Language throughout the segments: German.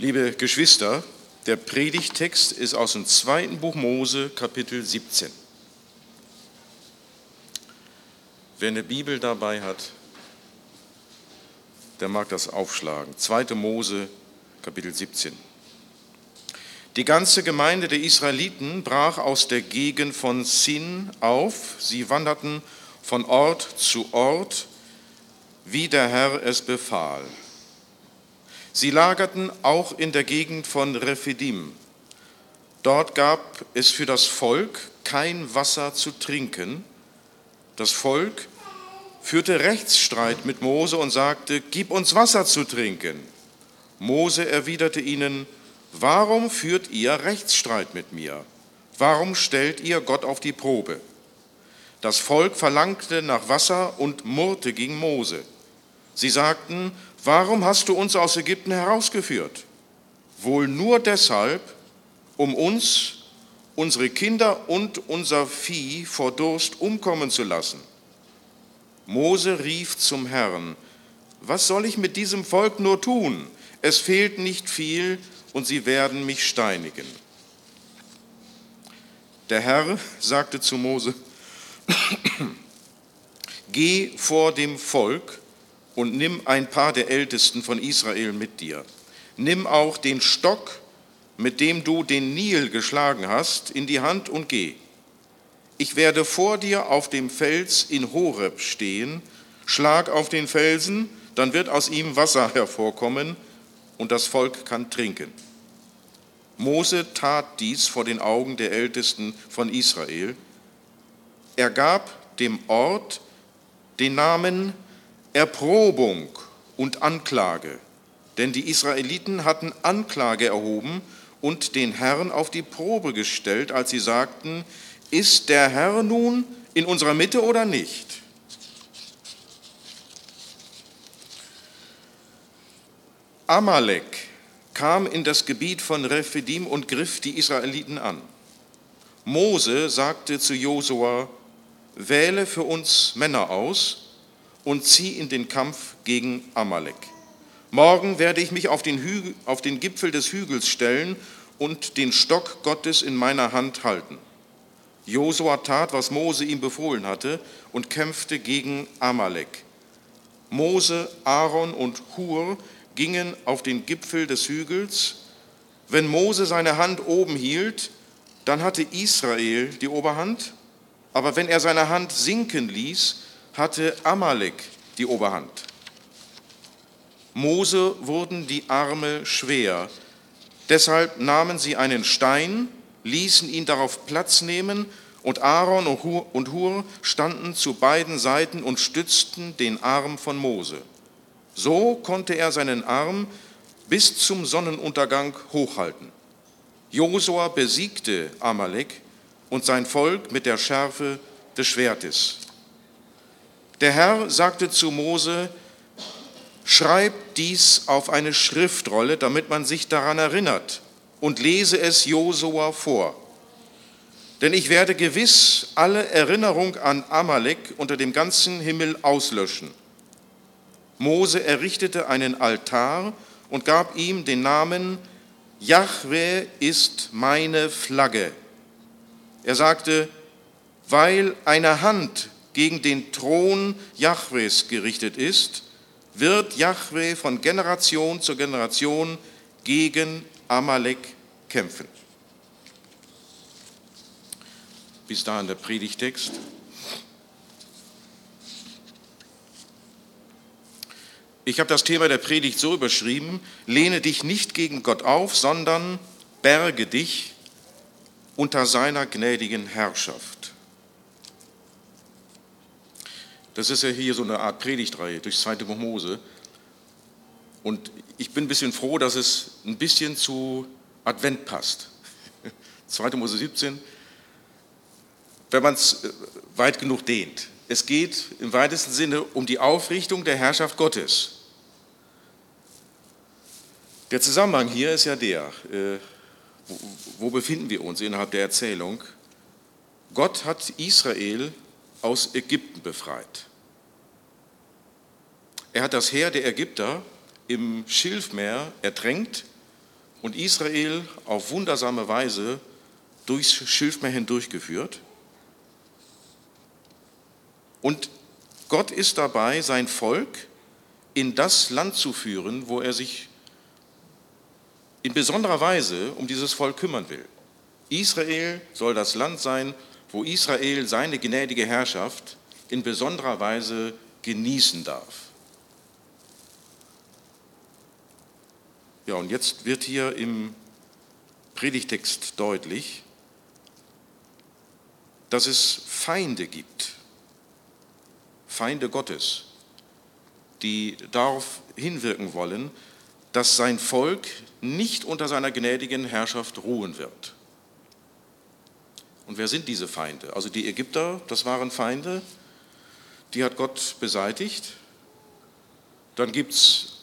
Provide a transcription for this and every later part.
Liebe Geschwister, der Predigtext ist aus dem zweiten Buch Mose, Kapitel 17. Wer eine Bibel dabei hat, der mag das aufschlagen. 2. Mose, Kapitel 17. Die ganze Gemeinde der Israeliten brach aus der Gegend von Sin auf. Sie wanderten von Ort zu Ort, wie der Herr es befahl. Sie lagerten auch in der Gegend von Rephidim. Dort gab es für das Volk kein Wasser zu trinken. Das Volk führte Rechtsstreit mit Mose und sagte, gib uns Wasser zu trinken. Mose erwiderte ihnen, warum führt ihr Rechtsstreit mit mir? Warum stellt ihr Gott auf die Probe? Das Volk verlangte nach Wasser und murrte gegen Mose. Sie sagten, warum hast du uns aus Ägypten herausgeführt? Wohl nur deshalb, um uns, unsere Kinder und unser Vieh vor Durst umkommen zu lassen. Mose rief zum Herrn, was soll ich mit diesem Volk nur tun? Es fehlt nicht viel und sie werden mich steinigen. Der Herr sagte zu Mose, geh vor dem Volk und nimm ein paar der Ältesten von Israel mit dir. Nimm auch den Stock, mit dem du den Nil geschlagen hast, in die Hand und geh. Ich werde vor dir auf dem Fels in Horeb stehen, schlag auf den Felsen, dann wird aus ihm Wasser hervorkommen und das Volk kann trinken. Mose tat dies vor den Augen der Ältesten von Israel. Er gab dem Ort den Namen Erprobung und Anklage, denn die Israeliten hatten Anklage erhoben und den Herrn auf die Probe gestellt, als sie sagten, ist der Herr nun in unserer Mitte oder nicht? Amalek kam in das Gebiet von Rephidim und griff die Israeliten an. Mose sagte zu Josua, wähle für uns Männer aus und zieh in den Kampf gegen Amalek. Morgen werde ich mich auf den, Hügel, auf den Gipfel des Hügels stellen und den Stock Gottes in meiner Hand halten. Josua tat, was Mose ihm befohlen hatte und kämpfte gegen Amalek. Mose, Aaron und Hur gingen auf den Gipfel des Hügels. Wenn Mose seine Hand oben hielt, dann hatte Israel die Oberhand, aber wenn er seine Hand sinken ließ, hatte Amalek die Oberhand. Mose wurden die Arme schwer. Deshalb nahmen sie einen Stein, ließen ihn darauf Platz nehmen und Aaron und Hur standen zu beiden Seiten und stützten den Arm von Mose. So konnte er seinen Arm bis zum Sonnenuntergang hochhalten. Josua besiegte Amalek und sein Volk mit der Schärfe des Schwertes. Der Herr sagte zu Mose, schreib dies auf eine Schriftrolle, damit man sich daran erinnert und lese es Josua vor. Denn ich werde gewiss alle Erinnerung an Amalek unter dem ganzen Himmel auslöschen. Mose errichtete einen Altar und gab ihm den Namen Jahwe ist meine Flagge. Er sagte, weil eine Hand gegen den Thron Jahwes gerichtet ist, wird Jahwe von Generation zu Generation gegen Amalek kämpfen. Bis dahin der Predigtext. Ich habe das Thema der Predigt so überschrieben, lehne dich nicht gegen Gott auf, sondern berge dich unter seiner gnädigen Herrschaft. Das ist ja hier so eine Art Predigtreihe durch zweite Buch Mose. Und ich bin ein bisschen froh, dass es ein bisschen zu Advent passt. 2. Mose 17, wenn man es äh, weit genug dehnt. Es geht im weitesten Sinne um die Aufrichtung der Herrschaft Gottes. Der Zusammenhang hier ist ja der, äh, wo befinden wir uns innerhalb der Erzählung? Gott hat Israel aus Ägypten befreit. Er hat das Heer der Ägypter im Schilfmeer ertränkt und Israel auf wundersame Weise durchs Schilfmeer hindurchgeführt. Und Gott ist dabei, sein Volk in das Land zu führen, wo er sich in besonderer Weise um dieses Volk kümmern will. Israel soll das Land sein, wo Israel seine gnädige Herrschaft in besonderer Weise genießen darf. Ja, und jetzt wird hier im Predigtext deutlich, dass es Feinde gibt, Feinde Gottes, die darauf hinwirken wollen, dass sein Volk nicht unter seiner gnädigen Herrschaft ruhen wird. Und wer sind diese Feinde? Also die Ägypter, das waren Feinde, die hat Gott beseitigt. Dann gibt es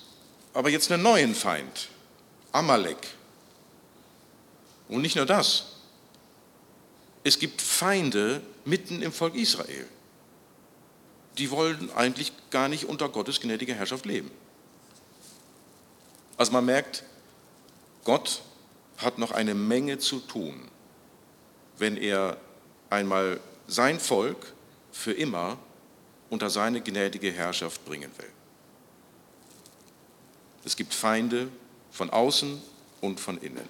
aber jetzt einen neuen Feind, Amalek. Und nicht nur das, es gibt Feinde mitten im Volk Israel. Die wollen eigentlich gar nicht unter Gottes gnädiger Herrschaft leben. Also man merkt, Gott hat noch eine Menge zu tun, wenn er einmal sein Volk für immer unter seine gnädige Herrschaft bringen will. Es gibt Feinde von außen und von innen.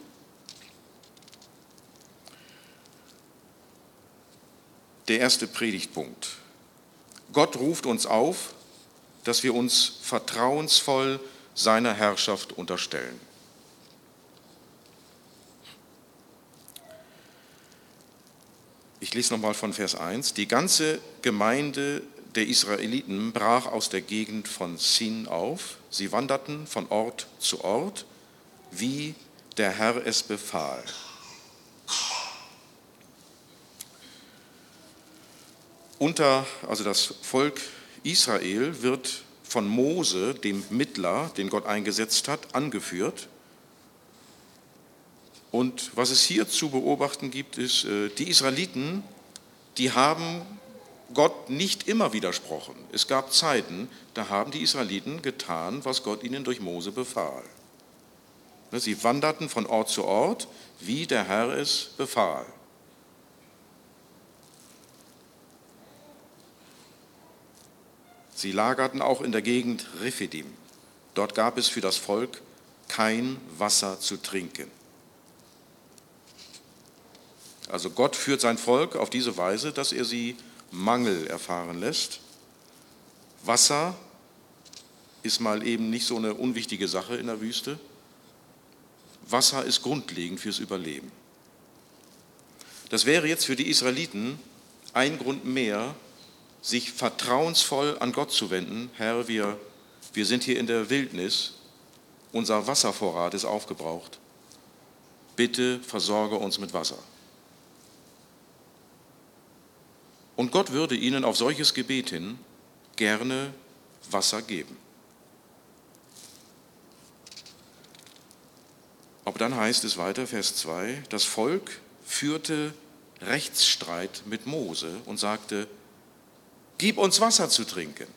Der erste Predigtpunkt. Gott ruft uns auf, dass wir uns vertrauensvoll seiner Herrschaft unterstellen. Ich lese nochmal von Vers 1. Die ganze Gemeinde der Israeliten brach aus der Gegend von Sin auf. Sie wanderten von Ort zu Ort, wie der Herr es befahl. Unter, also das Volk Israel wird von Mose, dem Mittler, den Gott eingesetzt hat, angeführt. Und was es hier zu beobachten gibt, ist, äh, die Israeliten, die haben Gott nicht immer widersprochen. Es gab Zeiten, da haben die Israeliten getan, was Gott ihnen durch Mose befahl. Ne, sie wanderten von Ort zu Ort, wie der Herr es befahl. Sie lagerten auch in der Gegend Rephidim. Dort gab es für das Volk kein Wasser zu trinken. Also Gott führt sein Volk auf diese Weise, dass er sie Mangel erfahren lässt. Wasser ist mal eben nicht so eine unwichtige Sache in der Wüste. Wasser ist grundlegend fürs Überleben. Das wäre jetzt für die Israeliten ein Grund mehr, sich vertrauensvoll an Gott zu wenden. Herr, wir, wir sind hier in der Wildnis, unser Wasservorrat ist aufgebraucht. Bitte versorge uns mit Wasser. Und Gott würde ihnen auf solches Gebet hin gerne Wasser geben. Aber dann heißt es weiter, Vers 2, das Volk führte Rechtsstreit mit Mose und sagte, Gib uns Wasser zu trinken.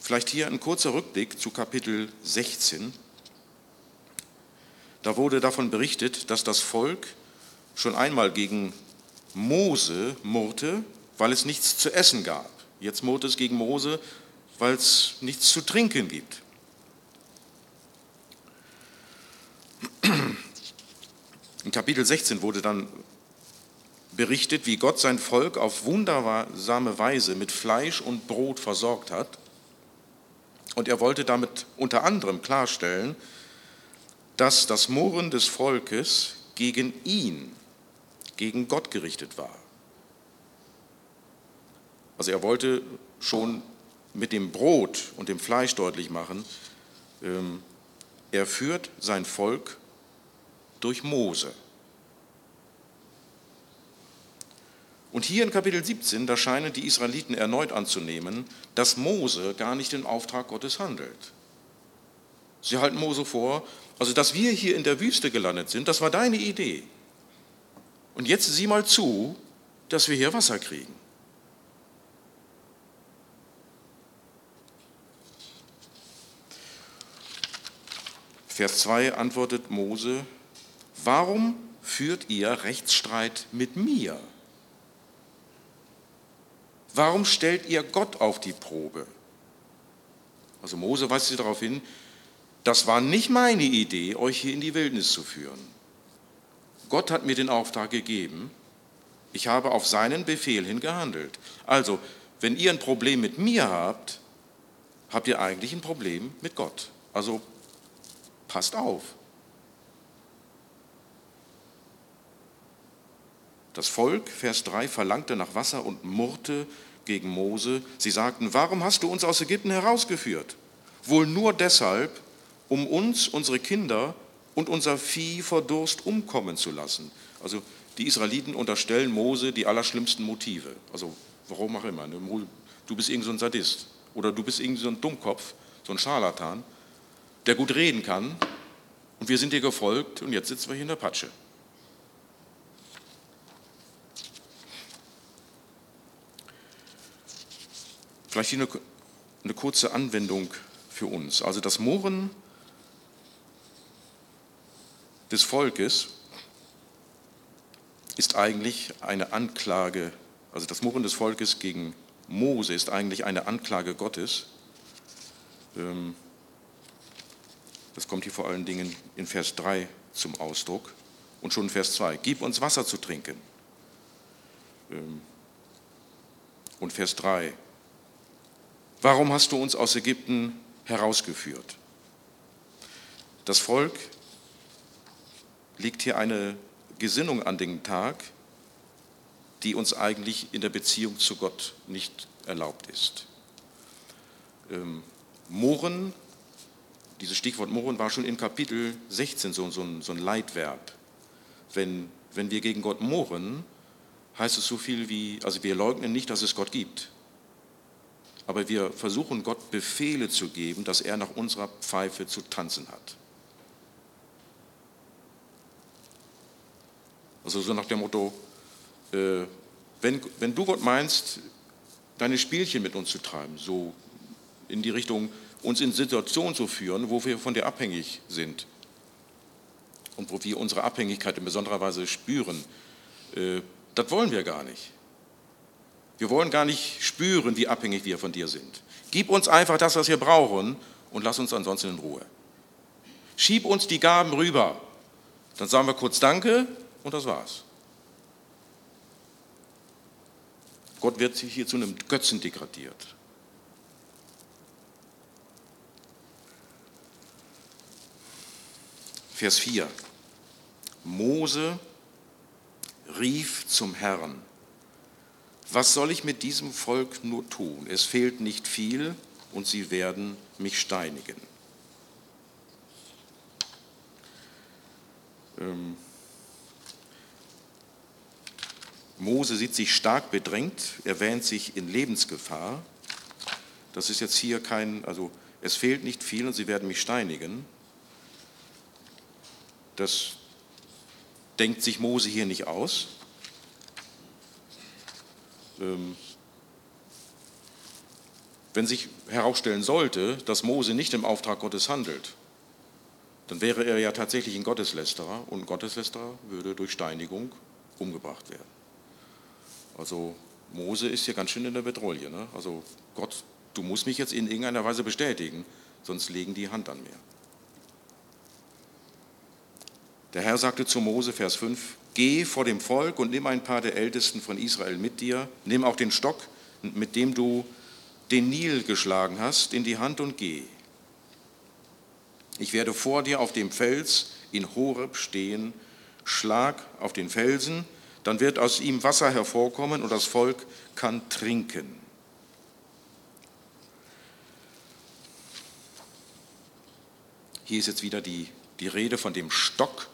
Vielleicht hier ein kurzer Rückblick zu Kapitel 16. Da wurde davon berichtet, dass das Volk schon einmal gegen Mose murrte, weil es nichts zu essen gab. Jetzt murrt es gegen Mose, weil es nichts zu trinken gibt. In Kapitel 16 wurde dann berichtet, wie Gott sein Volk auf wundersame Weise mit Fleisch und Brot versorgt hat. Und er wollte damit unter anderem klarstellen, dass das Murren des Volkes gegen ihn, gegen Gott gerichtet war. Also er wollte schon mit dem Brot und dem Fleisch deutlich machen, ähm, er führt sein Volk durch Mose. Und hier in Kapitel 17, da scheinen die Israeliten erneut anzunehmen, dass Mose gar nicht im Auftrag Gottes handelt. Sie halten Mose vor, also dass wir hier in der Wüste gelandet sind, das war deine Idee. Und jetzt sieh mal zu, dass wir hier Wasser kriegen. Vers 2 antwortet Mose, warum führt ihr Rechtsstreit mit mir? Warum stellt ihr Gott auf die Probe? Also Mose weist sie darauf hin, das war nicht meine Idee, euch hier in die Wildnis zu führen. Gott hat mir den Auftrag gegeben, ich habe auf seinen Befehl hin gehandelt. Also, wenn ihr ein Problem mit mir habt, habt ihr eigentlich ein Problem mit Gott. Also passt auf. Das Volk, Vers 3, verlangte nach Wasser und murrte gegen Mose. Sie sagten, warum hast du uns aus Ägypten herausgeführt? Wohl nur deshalb, um uns, unsere Kinder und unser Vieh vor Durst umkommen zu lassen. Also die Israeliten unterstellen Mose die allerschlimmsten Motive. Also warum auch immer. Ne? Du bist irgend so ein Sadist oder du bist irgend so ein Dummkopf, so ein Scharlatan, der gut reden kann und wir sind dir gefolgt und jetzt sitzen wir hier in der Patsche. Vielleicht hier eine, eine kurze Anwendung für uns. Also das Murren des Volkes ist eigentlich eine Anklage, also das Murren des Volkes gegen Mose ist eigentlich eine Anklage Gottes. Ähm, das kommt hier vor allen Dingen in Vers 3 zum Ausdruck und schon in Vers 2. Gib uns Wasser zu trinken. Ähm, und Vers 3. Warum hast du uns aus Ägypten herausgeführt? Das Volk legt hier eine Gesinnung an den Tag, die uns eigentlich in der Beziehung zu Gott nicht erlaubt ist. Ähm, Mohren, dieses Stichwort Mohren war schon in Kapitel 16 so, so, ein, so ein Leitverb. Wenn, wenn wir gegen Gott mohren, heißt es so viel wie, also wir leugnen nicht, dass es Gott gibt. Aber wir versuchen Gott Befehle zu geben, dass er nach unserer Pfeife zu tanzen hat. Also so nach dem Motto, äh, wenn, wenn du Gott meinst, deine Spielchen mit uns zu treiben, so in die Richtung, uns in Situationen zu führen, wo wir von dir abhängig sind und wo wir unsere Abhängigkeit in besonderer Weise spüren, äh, das wollen wir gar nicht. Wir wollen gar nicht spüren, wie abhängig wir von dir sind. Gib uns einfach das, was wir brauchen und lass uns ansonsten in Ruhe. Schieb uns die Gaben rüber. Dann sagen wir kurz Danke und das war's. Gott wird hier zu einem Götzen degradiert. Vers 4. Mose rief zum Herrn, was soll ich mit diesem Volk nur tun? Es fehlt nicht viel und sie werden mich steinigen. Ähm, Mose sieht sich stark bedrängt, er wähnt sich in Lebensgefahr. Das ist jetzt hier kein, also es fehlt nicht viel und sie werden mich steinigen. Das denkt sich Mose hier nicht aus. Ähm, wenn sich herausstellen sollte, dass Mose nicht im Auftrag Gottes handelt, dann wäre er ja tatsächlich ein Gotteslästerer und ein Gotteslästerer würde durch Steinigung umgebracht werden. Also Mose ist hier ganz schön in der Betreuung. Ne? Also Gott, du musst mich jetzt in irgendeiner Weise bestätigen, sonst legen die Hand an mir. Der Herr sagte zu Mose, Vers 5, Geh vor dem Volk und nimm ein paar der Ältesten von Israel mit dir, nimm auch den Stock, mit dem du den Nil geschlagen hast, in die Hand und geh. Ich werde vor dir auf dem Fels in Horeb stehen, schlag auf den Felsen, dann wird aus ihm Wasser hervorkommen und das Volk kann trinken. Hier ist jetzt wieder die, die Rede von dem Stock.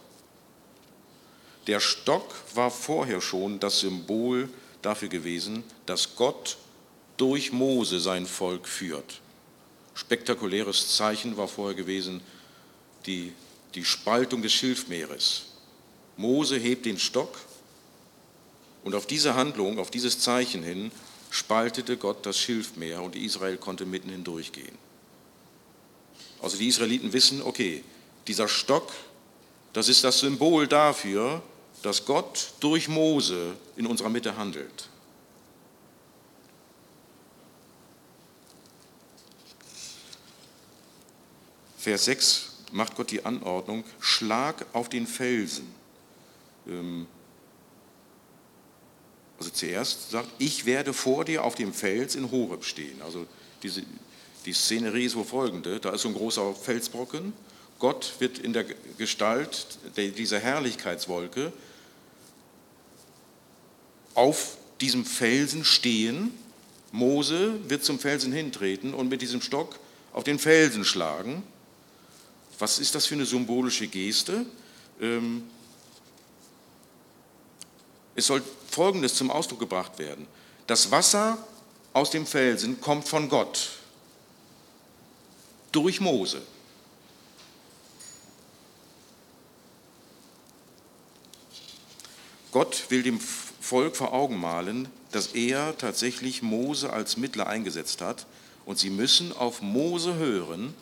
Der Stock war vorher schon das Symbol dafür gewesen, dass Gott durch Mose sein Volk führt. Spektakuläres Zeichen war vorher gewesen die, die Spaltung des Schilfmeeres. Mose hebt den Stock und auf diese Handlung, auf dieses Zeichen hin, spaltete Gott das Schilfmeer und Israel konnte mitten hindurchgehen. Also die Israeliten wissen, okay, Dieser Stock, das ist das Symbol dafür, dass Gott durch Mose in unserer Mitte handelt. Vers 6 macht Gott die Anordnung, schlag auf den Felsen. Ähm, also zuerst sagt, ich werde vor dir auf dem Fels in Horeb stehen. Also diese, die Szenerie ist wo folgende, da ist so ein großer Felsbrocken, Gott wird in der Gestalt dieser Herrlichkeitswolke auf diesem Felsen stehen. Mose wird zum Felsen hintreten und mit diesem Stock auf den Felsen schlagen. Was ist das für eine symbolische Geste? Ähm, es soll Folgendes zum Ausdruck gebracht werden. Das Wasser aus dem Felsen kommt von Gott durch Mose. Gott will dem Volk vor Augen malen, dass er tatsächlich Mose als Mittler eingesetzt hat und sie müssen auf Mose hören,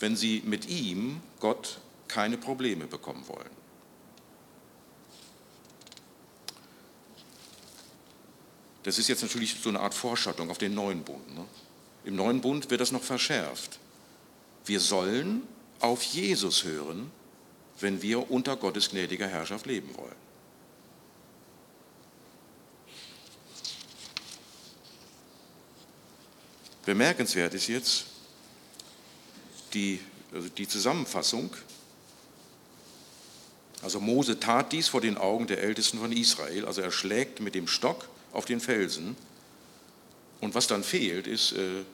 wenn sie mit ihm, Gott, keine Probleme bekommen wollen. Das ist jetzt natürlich so eine Art Vorschattung auf den neuen Bund. Ne? Im neuen Bund wird das noch verschärft. Wir sollen auf Jesus hören, wenn wir unter Gottes gnädiger Herrschaft leben wollen. Bemerkenswert ist jetzt die, also die Zusammenfassung. Also Mose tat dies vor den Augen der Ältesten von Israel. Also er schlägt mit dem Stock auf den Felsen. Und was dann fehlt, ist äh,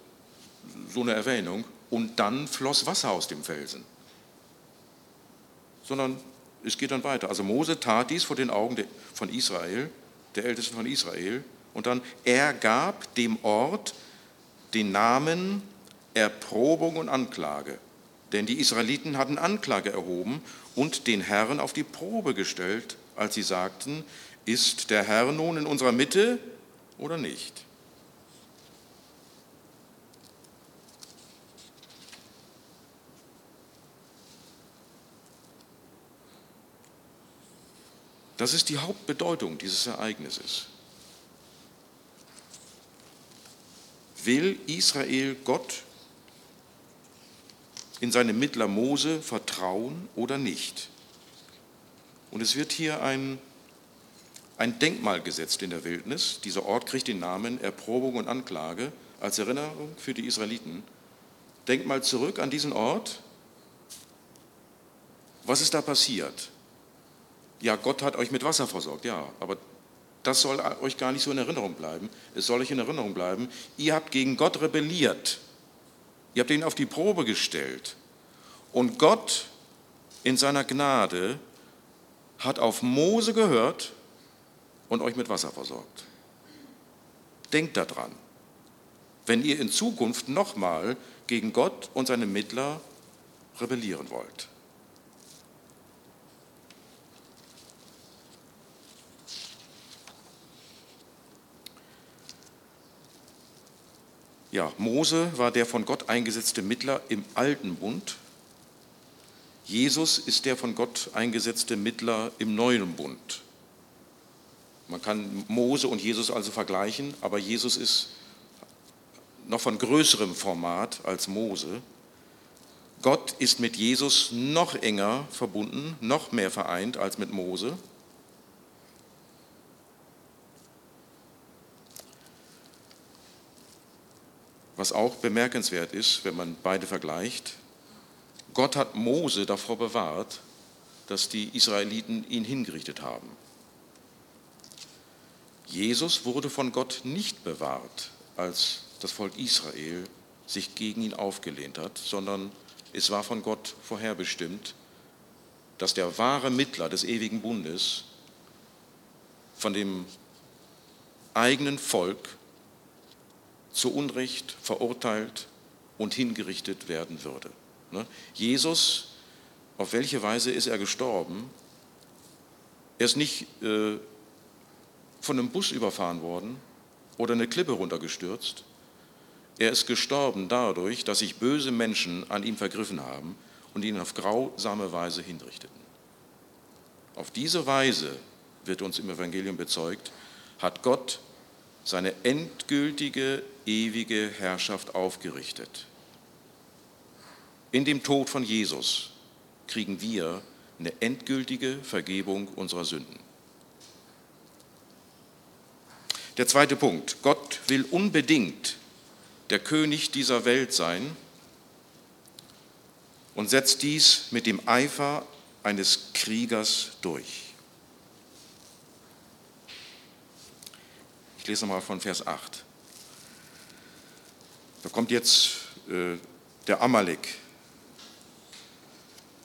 so eine Erwähnung. Und dann floss Wasser aus dem Felsen. Sondern es geht dann weiter. Also Mose tat dies vor den Augen von Israel, der Ältesten von Israel. Und dann, er gab dem Ort den Namen Erprobung und Anklage. Denn die Israeliten hatten Anklage erhoben und den Herrn auf die Probe gestellt, als sie sagten, ist der Herr nun in unserer Mitte oder nicht? Das ist die Hauptbedeutung dieses Ereignisses. Will Israel Gott in seine Mittler Mose vertrauen oder nicht? Und es wird hier ein, ein Denkmal gesetzt in der Wildnis. Dieser Ort kriegt den Namen Erprobung und Anklage als Erinnerung für die Israeliten. Denkt mal zurück an diesen Ort. Was ist da passiert? Ja, Gott hat euch mit Wasser versorgt, ja, aber das soll euch gar nicht so in Erinnerung bleiben. Es soll euch in Erinnerung bleiben, ihr habt gegen Gott rebelliert. Ihr habt ihn auf die Probe gestellt. Und Gott in seiner Gnade hat auf Mose gehört und euch mit Wasser versorgt. Denkt daran, wenn ihr in Zukunft nochmal gegen Gott und seine Mittler rebellieren wollt. Ja, Mose war der von Gott eingesetzte Mittler im alten Bund. Jesus ist der von Gott eingesetzte Mittler im neuen Bund. Man kann Mose und Jesus also vergleichen, aber Jesus ist noch von größerem Format als Mose. Gott ist mit Jesus noch enger verbunden, noch mehr vereint als mit Mose. Was auch bemerkenswert ist, wenn man beide vergleicht, Gott hat Mose davor bewahrt, dass die Israeliten ihn hingerichtet haben. Jesus wurde von Gott nicht bewahrt, als das Volk Israel sich gegen ihn aufgelehnt hat, sondern es war von Gott vorherbestimmt, dass der wahre Mittler des ewigen Bundes von dem eigenen Volk zu Unrecht verurteilt und hingerichtet werden würde. Ne? Jesus, auf welche Weise ist er gestorben? Er ist nicht äh, von einem Bus überfahren worden oder eine Klippe runtergestürzt. Er ist gestorben dadurch, dass sich böse Menschen an ihm vergriffen haben und ihn auf grausame Weise hinrichteten. Auf diese Weise, wird uns im Evangelium bezeugt, hat Gott seine endgültige, ewige Herrschaft aufgerichtet. In dem Tod von Jesus kriegen wir eine endgültige Vergebung unserer Sünden. Der zweite Punkt. Gott will unbedingt der König dieser Welt sein und setzt dies mit dem Eifer eines Kriegers durch. Ich lese mal von Vers 8. Da kommt jetzt äh, der Amalek,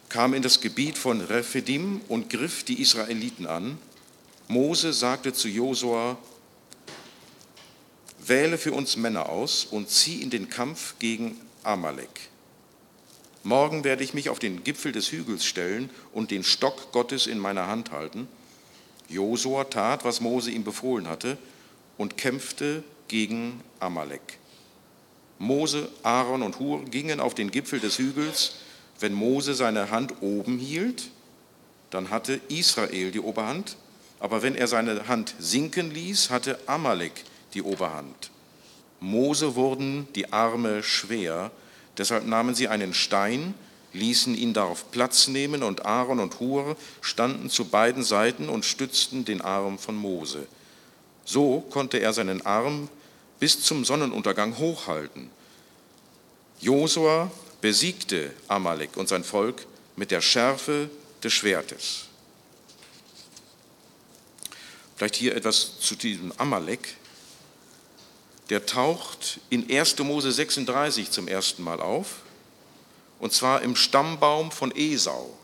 kam in das Gebiet von Rephidim und griff die Israeliten an. Mose sagte zu Josua, wähle für uns Männer aus und zieh in den Kampf gegen Amalek. Morgen werde ich mich auf den Gipfel des Hügels stellen und den Stock Gottes in meiner Hand halten. Josua tat, was Mose ihm befohlen hatte, und kämpfte gegen Amalek. Mose, Aaron und Hur gingen auf den Gipfel des Hügels. Wenn Mose seine Hand oben hielt, dann hatte Israel die Oberhand, aber wenn er seine Hand sinken ließ, hatte Amalek die Oberhand. Mose wurden die Arme schwer, deshalb nahmen sie einen Stein, ließen ihn darauf Platz nehmen und Aaron und Hur standen zu beiden Seiten und stützten den Arm von Mose. So konnte er seinen Arm bis zum Sonnenuntergang hochhalten. Josua besiegte Amalek und sein Volk mit der Schärfe des Schwertes. Vielleicht hier etwas zu diesem Amalek der taucht in 1. Mose 36 zum ersten Mal auf, und zwar im Stammbaum von Esau.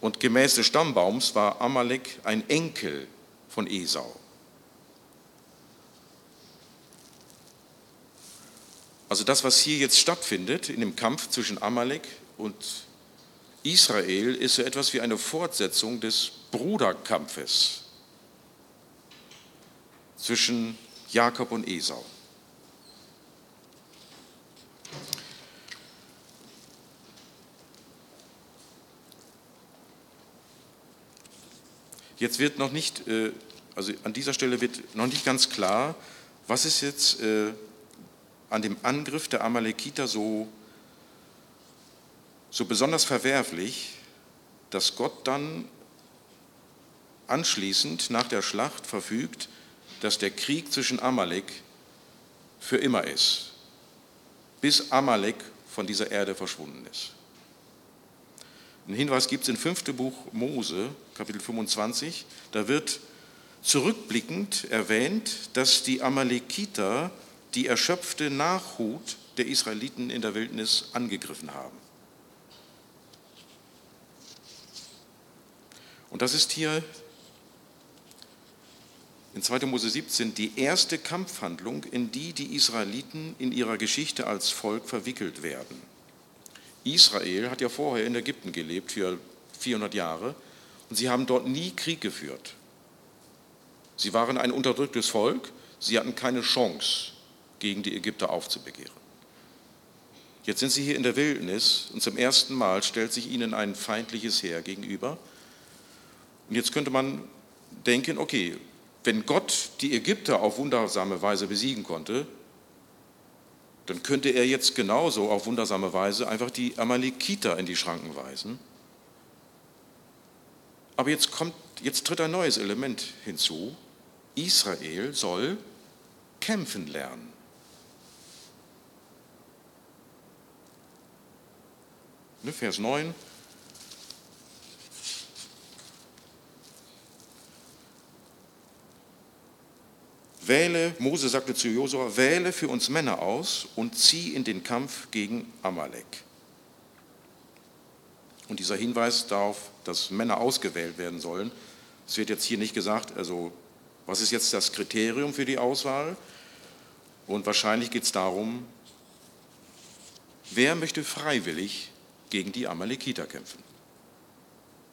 Und gemäß des Stammbaums war Amalek ein Enkel von Esau. Also das, was hier jetzt stattfindet in dem Kampf zwischen Amalek und Israel, ist so etwas wie eine Fortsetzung des Bruderkampfes zwischen Jakob und Esau. Jetzt wird noch nicht, äh, also an dieser Stelle wird noch nicht ganz klar, was ist jetzt äh, an dem Angriff der Amalekiter so, so besonders verwerflich, dass Gott dann anschließend nach der Schlacht verfügt, dass der Krieg zwischen Amalek für immer ist, bis Amalek von dieser Erde verschwunden ist. Ein Hinweis gibt es im fünften Buch Mose, Kapitel 25. Da wird zurückblickend erwähnt, dass die Amalekiter die erschöpfte Nachhut der Israeliten in der Wildnis angegriffen haben. Und das ist hier in 2. Mose 17 die erste Kampfhandlung, in die die Israeliten in ihrer Geschichte als Volk verwickelt werden. Israel hat ja vorher in Ägypten gelebt für 400 Jahre und sie haben dort nie Krieg geführt. Sie waren ein unterdrücktes Volk, sie hatten keine Chance, gegen die Ägypter aufzubegehren. Jetzt sind sie hier in der Wildnis und zum ersten Mal stellt sich ihnen ein feindliches Heer gegenüber. Und jetzt könnte man denken, okay, wenn Gott die Ägypter auf wundersame Weise besiegen konnte, dann könnte er jetzt genauso auf wundersame Weise einfach die Amalekiter in die Schranken weisen. Aber jetzt kommt, jetzt tritt ein neues Element hinzu. Israel soll kämpfen lernen. Ne, Vers 9. Wähle, Mose sagte zu Josua, wähle für uns Männer aus und zieh in den Kampf gegen Amalek. Und dieser Hinweis darauf, dass Männer ausgewählt werden sollen, es wird jetzt hier nicht gesagt, also was ist jetzt das Kriterium für die Auswahl? Und wahrscheinlich geht es darum, wer möchte freiwillig gegen die Amalekiter kämpfen?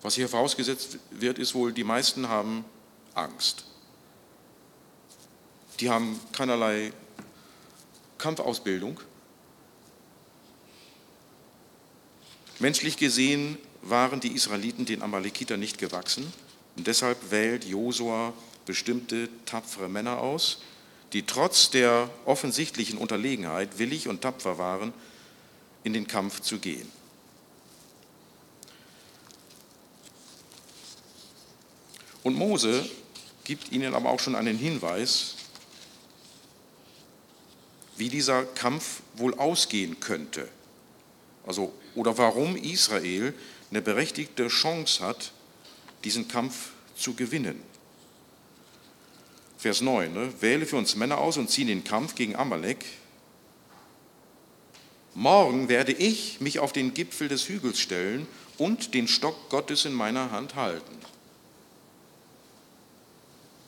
Was hier vorausgesetzt wird, ist wohl, die meisten haben Angst die haben keinerlei Kampfausbildung. Menschlich gesehen waren die Israeliten den Amalekiter nicht gewachsen und deshalb wählt Josua bestimmte tapfere Männer aus, die trotz der offensichtlichen Unterlegenheit willig und tapfer waren, in den Kampf zu gehen. Und Mose gibt ihnen aber auch schon einen Hinweis, wie dieser Kampf wohl ausgehen könnte. Also, oder warum Israel eine berechtigte Chance hat, diesen Kampf zu gewinnen. Vers 9, ne? wähle für uns Männer aus und ziehen den Kampf gegen Amalek. Morgen werde ich mich auf den Gipfel des Hügels stellen und den Stock Gottes in meiner Hand halten.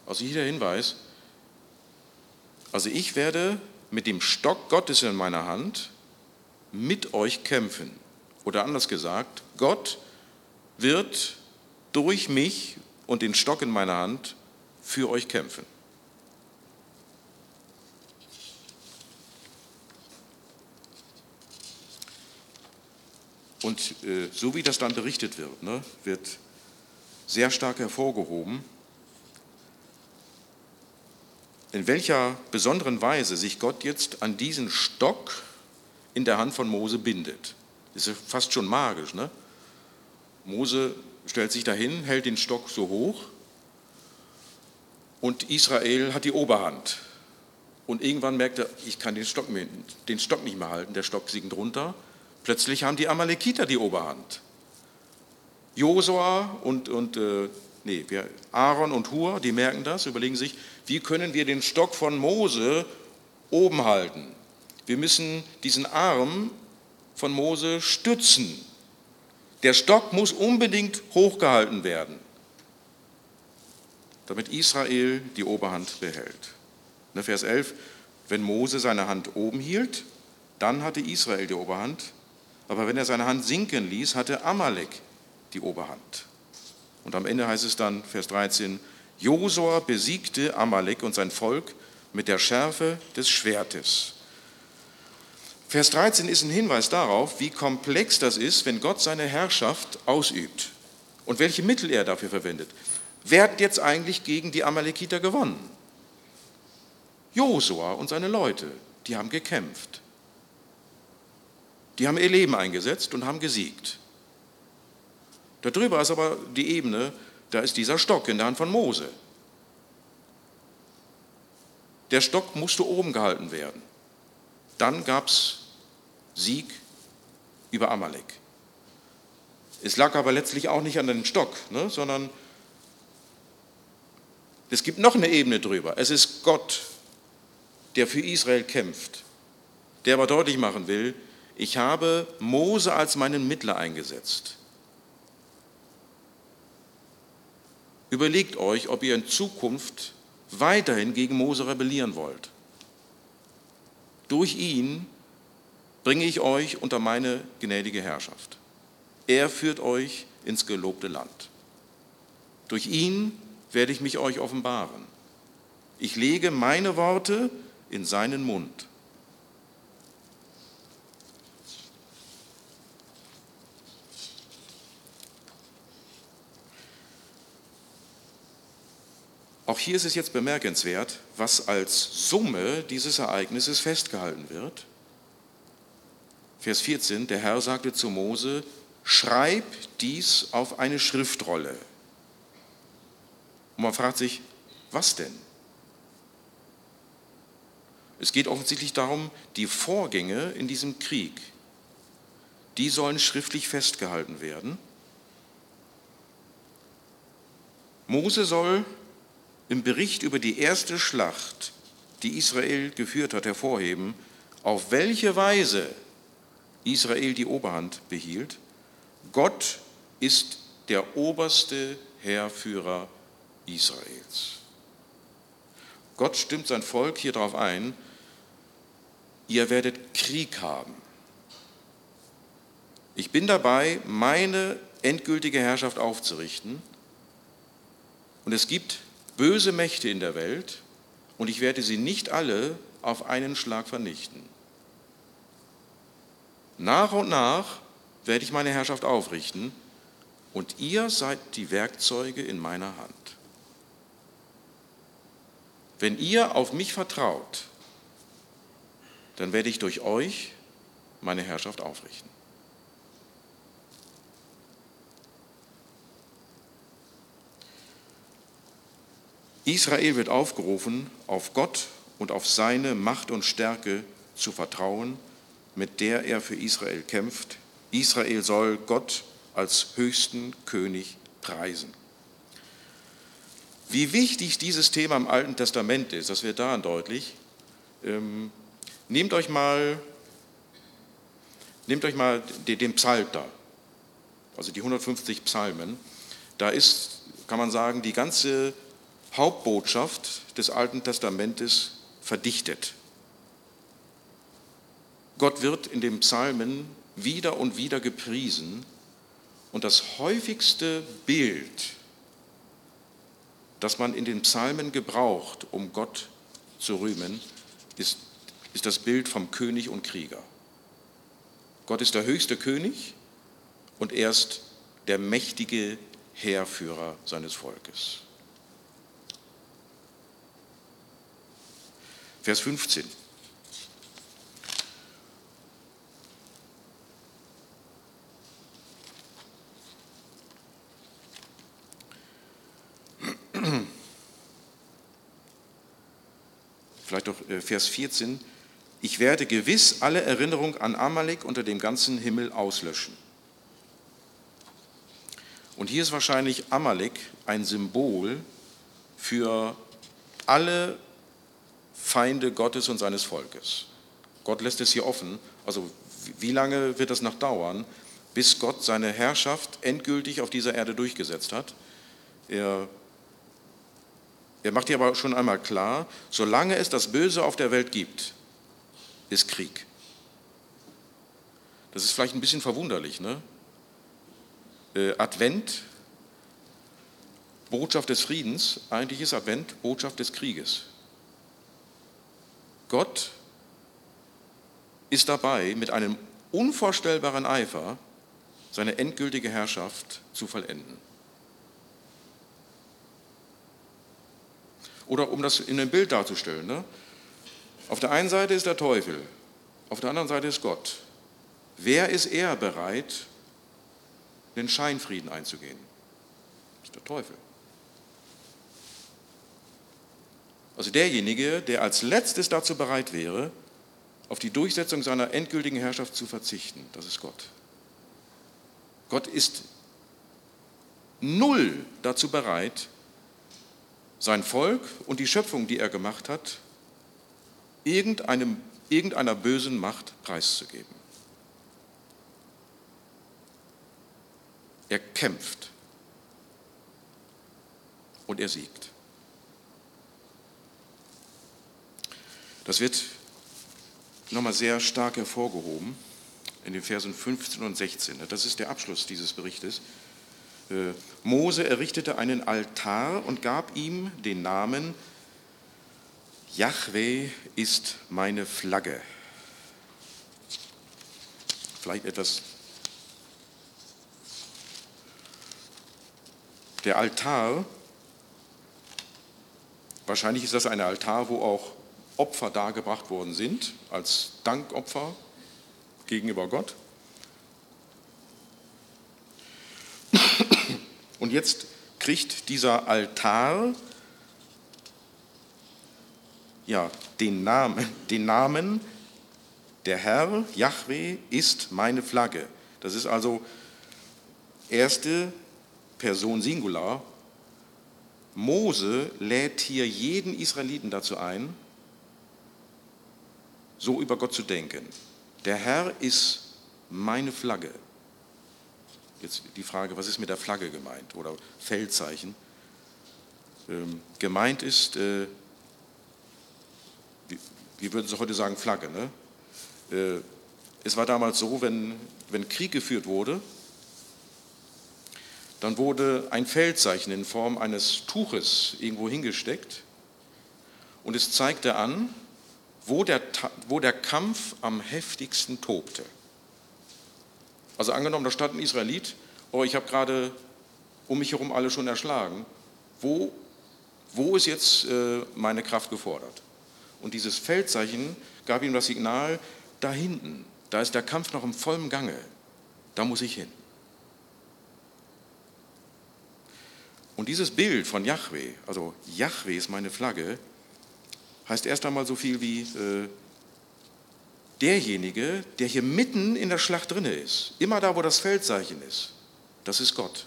Also hier der Hinweis, also ich werde mit dem Stock Gottes in meiner Hand mit euch kämpfen. Oder anders gesagt, Gott wird durch mich und den Stock in meiner Hand für euch kämpfen. Und äh, so wie das dann berichtet wird, ne, wird sehr stark hervorgehoben, in welcher besonderen Weise sich Gott jetzt an diesen Stock in der Hand von Mose bindet. Das ist fast schon magisch. Ne? Mose stellt sich dahin, hält den Stock so hoch und Israel hat die Oberhand. Und irgendwann merkt er, ich kann den Stock, den Stock nicht mehr halten, der Stock sinkt runter. Plötzlich haben die Amalekiter die Oberhand. Josua und, und äh, nee, Aaron und Hur, die merken das, überlegen sich, wie können wir den Stock von Mose oben halten? Wir müssen diesen Arm von Mose stützen. Der Stock muss unbedingt hochgehalten werden, damit Israel die Oberhand behält. Ne, Vers 11, wenn Mose seine Hand oben hielt, dann hatte Israel die Oberhand, aber wenn er seine Hand sinken ließ, hatte Amalek die Oberhand. Und am Ende heißt es dann, Vers 13, Josua besiegte Amalek und sein Volk mit der Schärfe des Schwertes. Vers 13 ist ein Hinweis darauf, wie komplex das ist, wenn Gott seine Herrschaft ausübt und welche Mittel er dafür verwendet. Wer hat jetzt eigentlich gegen die Amalekiter gewonnen? Josua und seine Leute, die haben gekämpft. Die haben ihr Leben eingesetzt und haben gesiegt. Darüber ist aber die Ebene, da ist dieser Stock in der Hand von Mose. Der Stock musste oben gehalten werden. Dann gab es Sieg über Amalek. Es lag aber letztlich auch nicht an dem Stock, ne, sondern es gibt noch eine Ebene drüber. Es ist Gott, der für Israel kämpft, der aber deutlich machen will, ich habe Mose als meinen Mittler eingesetzt. Überlegt euch, ob ihr in Zukunft weiterhin gegen Mose rebellieren wollt. Durch ihn bringe ich euch unter meine gnädige Herrschaft. Er führt euch ins gelobte Land. Durch ihn werde ich mich euch offenbaren. Ich lege meine Worte in seinen Mund. Auch hier ist es jetzt bemerkenswert, was als Summe dieses Ereignisses festgehalten wird. Vers 14, der Herr sagte zu Mose, schreib dies auf eine Schriftrolle. Und man fragt sich, was denn? Es geht offensichtlich darum, die Vorgänge in diesem Krieg, die sollen schriftlich festgehalten werden. Mose soll im Bericht über die erste Schlacht, die Israel geführt hat, hervorheben, auf welche Weise Israel die Oberhand behielt. Gott ist der oberste Heerführer Israels. Gott stimmt sein Volk hier darauf ein, ihr werdet Krieg haben. Ich bin dabei, meine endgültige Herrschaft aufzurichten. Und es gibt böse Mächte in der Welt und ich werde sie nicht alle auf einen Schlag vernichten. Nach und nach werde ich meine Herrschaft aufrichten und ihr seid die Werkzeuge in meiner Hand. Wenn ihr auf mich vertraut, dann werde ich durch euch meine Herrschaft aufrichten. Israel wird aufgerufen, auf Gott und auf seine Macht und Stärke zu vertrauen, mit der er für Israel kämpft. Israel soll Gott als höchsten König preisen. Wie wichtig dieses Thema im Alten Testament ist, das wird daran deutlich. Ähm, nehmt euch mal, nehmt euch mal den Psalter, also die 150 Psalmen. Da ist, kann man sagen, die ganze Hauptbotschaft des Alten Testamentes verdichtet. Gott wird in den Psalmen wieder und wieder gepriesen und das häufigste Bild, das man in den Psalmen gebraucht, um Gott zu rühmen, ist, ist das Bild vom König und Krieger. Gott ist der höchste König und er ist der mächtige Heerführer seines Volkes. Vers 15. Vielleicht doch äh, Vers 14. Ich werde gewiss alle Erinnerung an Amalek unter dem ganzen Himmel auslöschen. Und hier ist wahrscheinlich Amalek ein Symbol für alle Feinde Gottes und seines Volkes. Gott lässt es hier offen. Also wie lange wird das noch dauern, bis Gott seine Herrschaft endgültig auf dieser Erde durchgesetzt hat? Er, er macht hier aber schon einmal klar, solange es das Böse auf der Welt gibt, ist Krieg. Das ist vielleicht ein bisschen verwunderlich. Ne? Äh, Advent, Botschaft des Friedens, eigentlich ist Advent Botschaft des Krieges. Gott ist dabei, mit einem unvorstellbaren Eifer seine endgültige Herrschaft zu vollenden. Oder um das in einem Bild darzustellen, ne? auf der einen Seite ist der Teufel, auf der anderen Seite ist Gott. Wer ist er bereit, den Scheinfrieden einzugehen? Das ist der Teufel. Also derjenige, der als letztes dazu bereit wäre, auf die Durchsetzung seiner endgültigen Herrschaft zu verzichten, das ist Gott. Gott ist null dazu bereit, sein Volk und die Schöpfung, die er gemacht hat, irgendeinem, irgendeiner bösen Macht preiszugeben. Er kämpft und er siegt. Das wird nochmal sehr stark hervorgehoben in den Versen 15 und 16. Das ist der Abschluss dieses Berichtes. Äh, Mose errichtete einen Altar und gab ihm den Namen Yahweh ist meine Flagge. Vielleicht etwas. Der Altar, wahrscheinlich ist das ein Altar, wo auch Opfer dargebracht worden sind, als Dankopfer gegenüber Gott. Und jetzt kriegt dieser Altar ja, den, Namen, den Namen, der Herr, Yahweh, ist meine Flagge. Das ist also erste Person Singular. Mose lädt hier jeden Israeliten dazu ein, so über Gott zu denken. Der Herr ist meine Flagge. Jetzt die Frage, was ist mit der Flagge gemeint oder Feldzeichen? Ähm, gemeint ist, äh, wie, wie, würden Sie heute sagen, Flagge. Ne? Äh, es war damals so, wenn, wenn Krieg geführt wurde, dann wurde ein Feldzeichen in Form eines Tuches irgendwo hingesteckt und es zeigte an, wo der, wo der Kampf am heftigsten tobte. Also angenommen, da stand ein Israelit, oh, ich habe gerade um mich herum alle schon erschlagen. Wo, wo ist jetzt äh, meine Kraft gefordert? Und dieses Feldzeichen gab ihm das Signal, da hinten, da ist der Kampf noch im vollen Gange, da muss ich hin. Und dieses Bild von Yahweh, also Yahweh ist meine Flagge, heißt erst einmal so viel wie äh, derjenige, der hier mitten in der Schlacht drinne ist, immer da, wo das Feldzeichen ist, das ist Gott.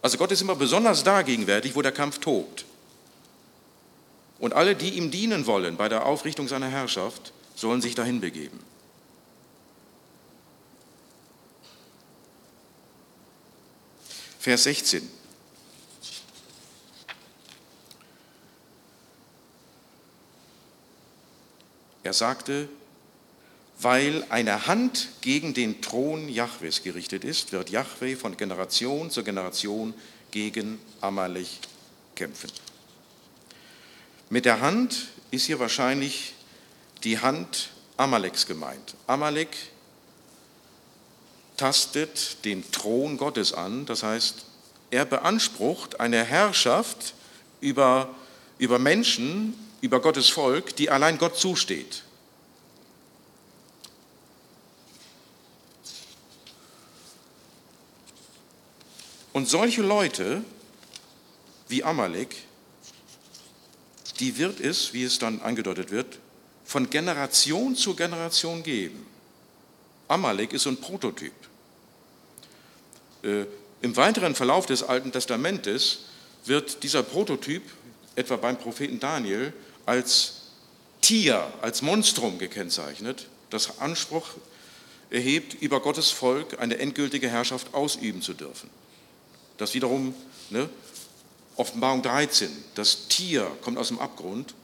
Also Gott ist immer besonders da gegenwärtig, wo der Kampf tobt. Und alle, die ihm dienen wollen bei der Aufrichtung seiner Herrschaft, sollen sich dahin begeben. Vers 16. Er sagte, weil eine Hand gegen den Thron Jahwes gerichtet ist, wird Jahwe von Generation zu Generation gegen Amalek kämpfen. Mit der Hand ist hier wahrscheinlich die Hand Amaleks gemeint. Amalek tastet den Thron Gottes an, das heißt, er beansprucht eine Herrschaft über, über Menschen, über Gottes Volk, die allein Gott zusteht. Und solche Leute wie Amalek, die wird es, wie es dann angedeutet wird, von Generation zu Generation geben. Amalek ist ein Prototyp. Äh, Im weiteren Verlauf des Alten Testamentes wird dieser Prototyp, etwa beim Propheten Daniel, als Tier, als Monstrum gekennzeichnet, das Anspruch erhebt, über Gottes Volk eine endgültige Herrschaft ausüben zu dürfen. Das wiederum, ne, Offenbarung 13, das Tier kommt aus dem Abgrund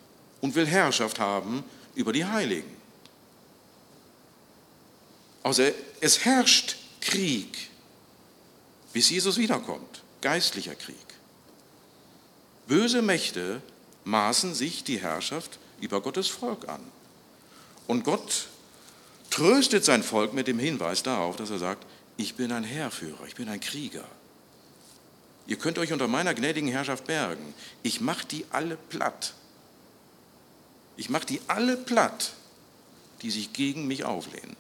und will Herrschaft haben über die Heiligen. Also es herrscht Krieg, bis Jesus wiederkommt, geistlicher Krieg. Böse Mächte maßen sich die Herrschaft über Gottes Volk an. Und Gott tröstet sein Volk mit dem Hinweis darauf, dass er sagt, ich bin ein Heerführer, ich bin ein Krieger. Ihr könnt euch unter meiner gnädigen Herrschaft bergen. Ich mache die alle platt. Ich mache die alle platt, die sich gegen mich auflehnen.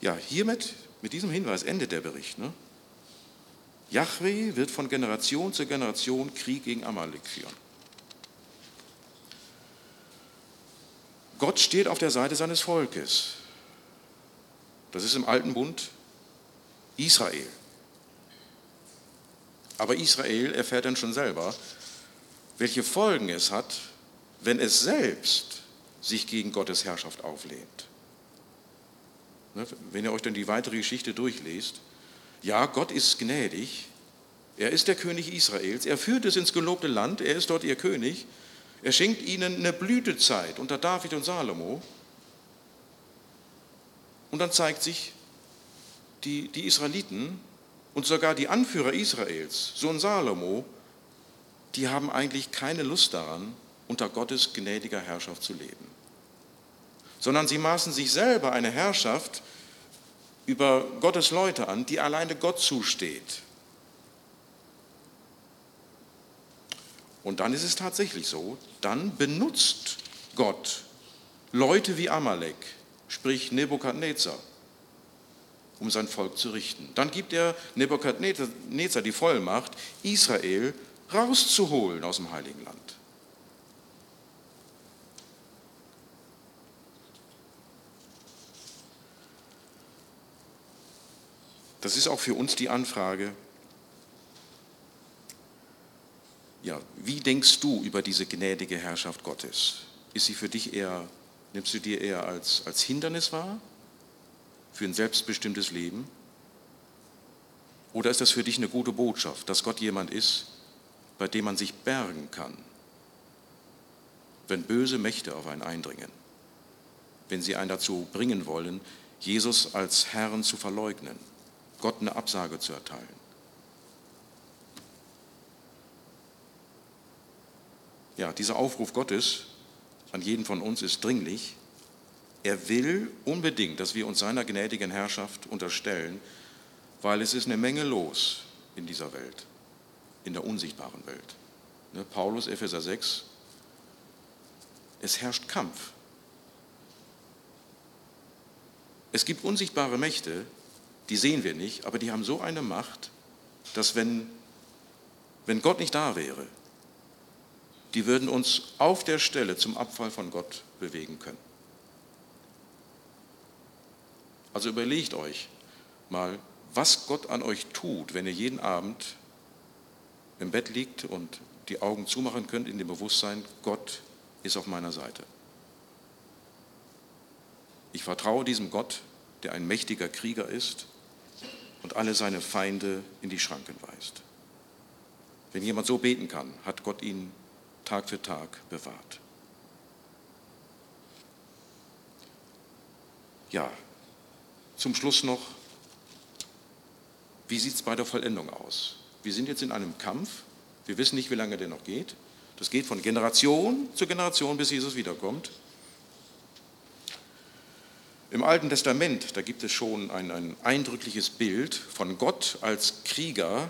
Ja, hiermit, mit diesem Hinweis endet der Bericht. Ne? Yahweh wird von Generation zu Generation Krieg gegen Amalek führen. Gott steht auf der Seite seines Volkes. Das ist im Alten Bund Israel. Aber Israel erfährt dann schon selber, welche Folgen es hat, wenn es selbst sich gegen Gottes Herrschaft auflehnt. Ne, wenn ihr euch dann die weitere Geschichte durchlest, ja, Gott ist gnädig. Er ist der König Israels. Er führt es ins gelobte Land. Er ist dort ihr König. Er schenkt ihnen eine Blütezeit unter David und Salomo. Und dann zeigt sich, die, die Israeliten und sogar die Anführer Israels, Sohn Salomo, die haben eigentlich keine Lust daran, unter Gottes gnädiger Herrschaft zu leben. Sondern sie maßen sich selber eine Herrschaft über Gottes Leute an, die alleine Gott zusteht. Und dann ist es tatsächlich so, dann benutzt Gott Leute wie Amalek, sprich Nebukadnezar, um sein Volk zu richten. Dann gibt er Nebukadnezar die Vollmacht, Israel rauszuholen aus dem Heiligen Land. Das ist auch für uns die Anfrage, ja, wie denkst du über diese gnädige Herrschaft Gottes? Ist sie für dich eher, nimmst du dir eher als, als Hindernis wahr für ein selbstbestimmtes Leben? Oder ist das für dich eine gute Botschaft, dass Gott jemand ist, bei dem man sich bergen kann, wenn böse Mächte auf einen eindringen, wenn sie einen dazu bringen wollen, Jesus als Herrn zu verleugnen? Gott eine Absage zu erteilen. Ja, dieser Aufruf Gottes an jeden von uns ist dringlich. Er will unbedingt, dass wir uns seiner gnädigen Herrschaft unterstellen, weil es ist eine Menge los in dieser Welt, in der unsichtbaren Welt. Ne, Paulus, Epheser 6, es herrscht Kampf. Es gibt unsichtbare Mächte, die sehen wir nicht, aber die haben so eine Macht, dass wenn, wenn Gott nicht da wäre, die würden uns auf der Stelle zum Abfall von Gott bewegen können. Also überlegt euch mal, was Gott an euch tut, wenn ihr jeden Abend im Bett liegt und die Augen zumachen könnt in dem Bewusstsein, Gott ist auf meiner Seite. Ich vertraue diesem Gott, der ein mächtiger Krieger ist und alle seine Feinde in die Schranken weist. Wenn jemand so beten kann, hat Gott ihn Tag für Tag bewahrt. Ja, zum Schluss noch, wie sieht es bei der Vollendung aus? Wir sind jetzt in einem Kampf, wir wissen nicht, wie lange der noch geht. Das geht von Generation zu Generation, bis Jesus wiederkommt. Im Alten Testament, da gibt es schon ein, ein eindrückliches Bild von Gott als Krieger,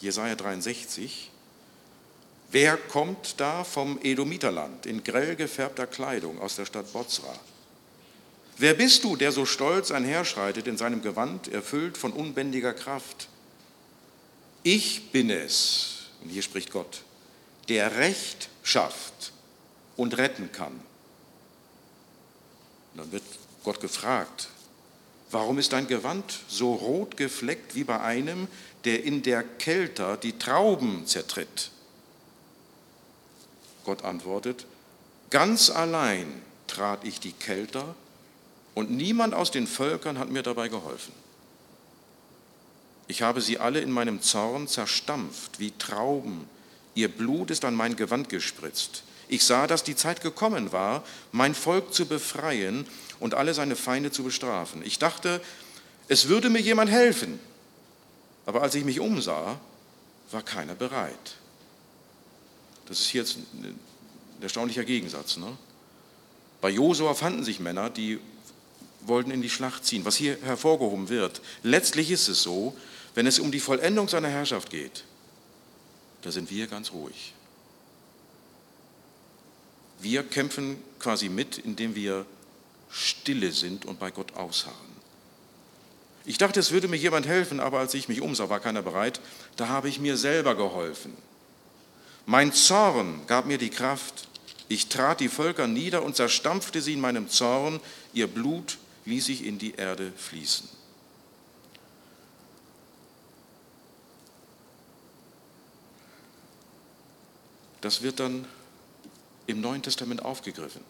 Jesaja 63. Wer kommt da vom Edomiterland in grell gefärbter Kleidung aus der Stadt Bozra? Wer bist du, der so stolz einherschreitet in seinem Gewand, erfüllt von unbändiger Kraft? Ich bin es, und hier spricht Gott, der Recht schafft und retten kann. Und dann wird Gott gefragt, warum ist dein Gewand so rot gefleckt wie bei einem, der in der Kälte die Trauben zertritt? Gott antwortet, ganz allein trat ich die Kälter und niemand aus den Völkern hat mir dabei geholfen. Ich habe sie alle in meinem Zorn zerstampft wie Trauben, ihr Blut ist an mein Gewand gespritzt. Ich sah, dass die Zeit gekommen war, mein Volk zu befreien und alle seine Feinde zu bestrafen. Ich dachte, es würde mir jemand helfen. Aber als ich mich umsah, war keiner bereit. Das ist jetzt ein erstaunlicher Gegensatz. Ne? Bei Josua fanden sich Männer, die wollten in die Schlacht ziehen. Was hier hervorgehoben wird, letztlich ist es so, wenn es um die Vollendung seiner Herrschaft geht, da sind wir ganz ruhig. Wir kämpfen quasi mit, indem wir stille sind und bei Gott ausharren. Ich dachte, es würde mir jemand helfen, aber als ich mich umsah, war keiner bereit. Da habe ich mir selber geholfen. Mein Zorn gab mir die Kraft. Ich trat die Völker nieder und zerstampfte sie in meinem Zorn. Ihr Blut ließ ich in die Erde fließen. Das wird dann im Neuen Testament aufgegriffen.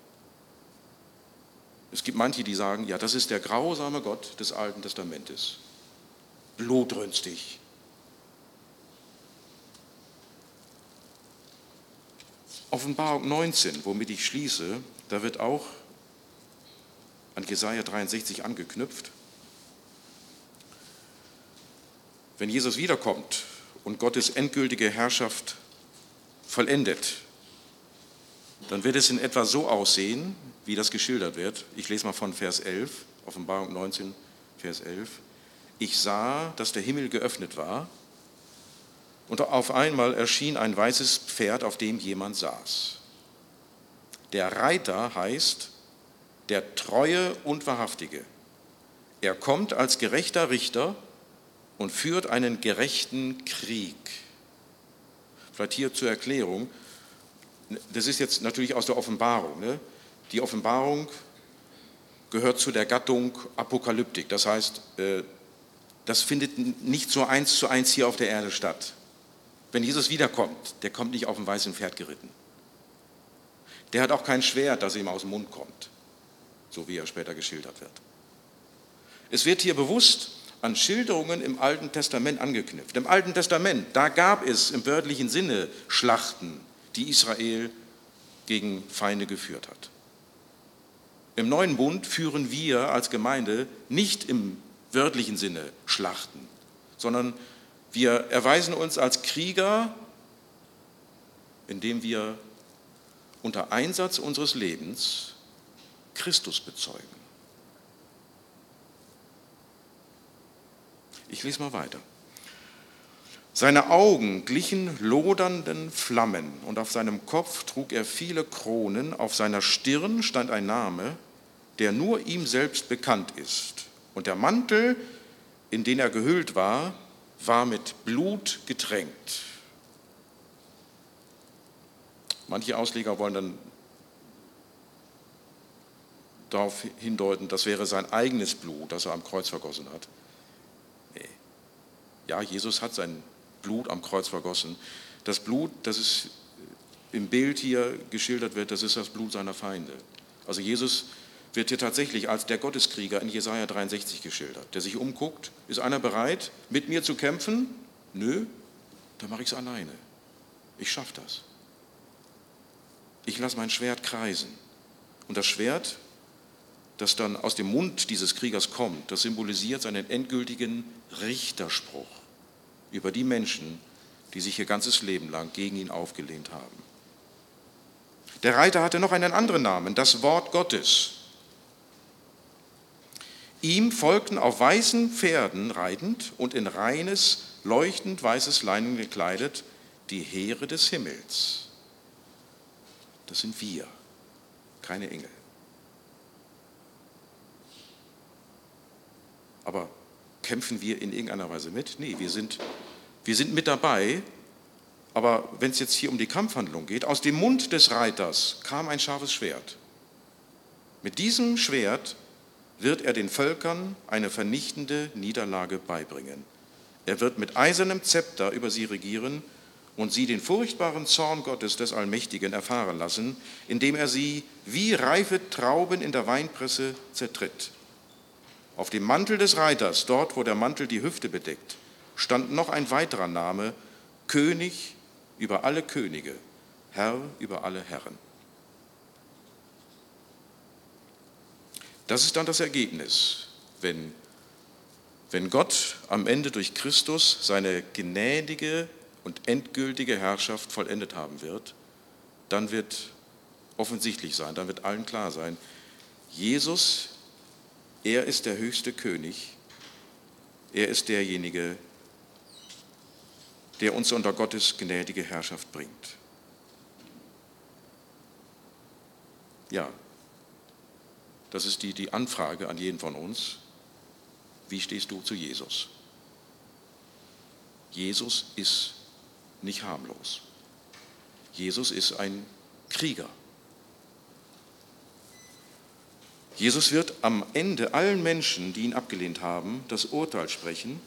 Es gibt manche, die sagen, ja, das ist der grausame Gott des Alten Testamentes. Blutrünstig. Offenbarung 19, womit ich schließe, da wird auch an Jesaja 63 angeknüpft. Wenn Jesus wiederkommt und Gottes endgültige Herrschaft vollendet, dann wird es in etwa so aussehen, wie das geschildert wird. Ich lese mal von Vers 11, Offenbarung 19, Vers 11. Ich sah, dass der Himmel geöffnet war und auf einmal erschien ein weißes Pferd, auf dem jemand saß. Der Reiter heißt der Treue und Wahrhaftige. Er kommt als gerechter Richter und führt einen gerechten Krieg. Vielleicht hier zur Erklärung, das ist jetzt natürlich aus der Offenbarung. Ne? Die Offenbarung gehört zu der Gattung Apokalyptik. Das heißt, äh, das findet nicht so eins zu eins hier auf der Erde statt. Wenn Jesus wiederkommt, der kommt nicht auf dem weißen Pferd geritten. Der hat auch kein Schwert, das ihm aus dem Mund kommt, so wie er später geschildert wird. Es wird hier bewusst an Schilderungen im Alten Testament angeknüpft. Im Alten Testament, da gab es im wörtlichen Sinne Schlachten, die Israel gegen Feinde geführt hat. Im neuen Bund führen wir als Gemeinde nicht im wörtlichen Sinne Schlachten, sondern wir erweisen uns als Krieger, indem wir unter Einsatz unseres Lebens Christus bezeugen. Ich lese mal weiter. Seine Augen glichen lodernden Flammen und auf seinem Kopf trug er viele Kronen, auf seiner Stirn stand ein Name, der nur ihm selbst bekannt ist. Und der Mantel, in den er gehüllt war, war mit Blut getränkt. Manche Ausleger wollen dann darauf hindeuten, das wäre sein eigenes Blut, das er am Kreuz vergossen hat. Nee. Ja, Jesus hat sein Blut am Kreuz vergossen. Das Blut, das ist im Bild hier geschildert wird, das ist das Blut seiner Feinde. Also Jesus wird hier tatsächlich als der Gotteskrieger in Jesaja 63 geschildert, der sich umguckt. Ist einer bereit, mit mir zu kämpfen? Nö, dann mache ich es alleine. Ich schaffe das. Ich lasse mein Schwert kreisen. Und das Schwert, das dann aus dem Mund dieses Kriegers kommt, das symbolisiert seinen endgültigen Richterspruch über die Menschen, die sich ihr ganzes Leben lang gegen ihn aufgelehnt haben. Der Reiter hatte noch einen anderen Namen, das Wort Gottes. Ihm folgten auf weißen Pferden reitend und in reines, leuchtend weißes Leinen gekleidet die Heere des Himmels. Das sind wir, keine Engel. Aber kämpfen wir in irgendeiner Weise mit? Nee, wir sind, wir sind mit dabei. Aber wenn es jetzt hier um die Kampfhandlung geht, aus dem Mund des Reiters kam ein scharfes Schwert. Mit diesem Schwert wird er den Völkern eine vernichtende Niederlage beibringen. Er wird mit eisernem Zepter über sie regieren und sie den furchtbaren Zorn Gottes des Allmächtigen erfahren lassen, indem er sie wie reife Trauben in der Weinpresse zertritt. Auf dem Mantel des Reiters, dort wo der Mantel die Hüfte bedeckt, stand noch ein weiterer Name, König über alle Könige, Herr über alle Herren. Das ist dann das Ergebnis, wenn, wenn Gott am Ende durch Christus seine gnädige und endgültige Herrschaft vollendet haben wird, dann wird offensichtlich sein, dann wird allen klar sein, Jesus er ist der höchste König. Er ist derjenige, der uns unter Gottes gnädige Herrschaft bringt. Ja, das ist die, die Anfrage an jeden von uns. Wie stehst du zu Jesus? Jesus ist nicht harmlos. Jesus ist ein Krieger. Jesus wird am Ende allen Menschen, die ihn abgelehnt haben, das Urteil sprechen.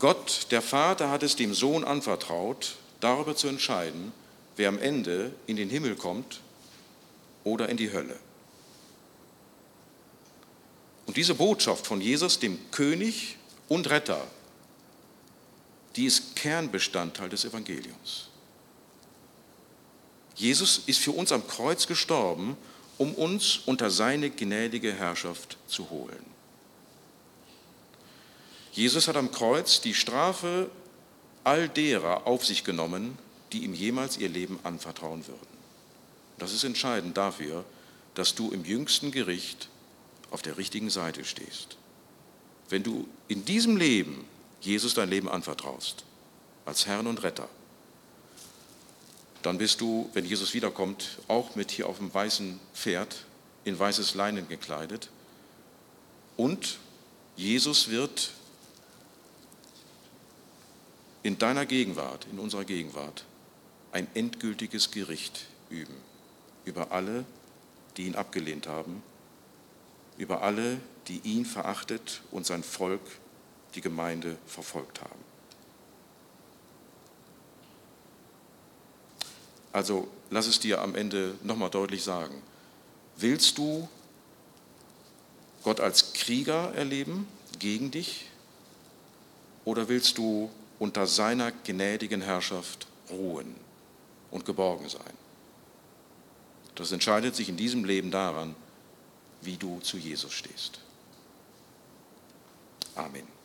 Gott, der Vater, hat es dem Sohn anvertraut, darüber zu entscheiden, wer am Ende in den Himmel kommt oder in die Hölle. Und diese Botschaft von Jesus, dem König und Retter, die ist Kernbestandteil des Evangeliums. Jesus ist für uns am Kreuz gestorben um uns unter seine gnädige Herrschaft zu holen. Jesus hat am Kreuz die Strafe all derer auf sich genommen, die ihm jemals ihr Leben anvertrauen würden. Das ist entscheidend dafür, dass du im jüngsten Gericht auf der richtigen Seite stehst. Wenn du in diesem Leben Jesus dein Leben anvertraust, als Herrn und Retter, dann bist du, wenn Jesus wiederkommt, auch mit hier auf dem weißen Pferd in weißes Leinen gekleidet. Und Jesus wird in deiner Gegenwart, in unserer Gegenwart, ein endgültiges Gericht üben über alle, die ihn abgelehnt haben, über alle, die ihn verachtet und sein Volk, die Gemeinde, verfolgt haben. Also lass es dir am Ende nochmal deutlich sagen. Willst du Gott als Krieger erleben gegen dich oder willst du unter seiner gnädigen Herrschaft ruhen und geborgen sein? Das entscheidet sich in diesem Leben daran, wie du zu Jesus stehst. Amen.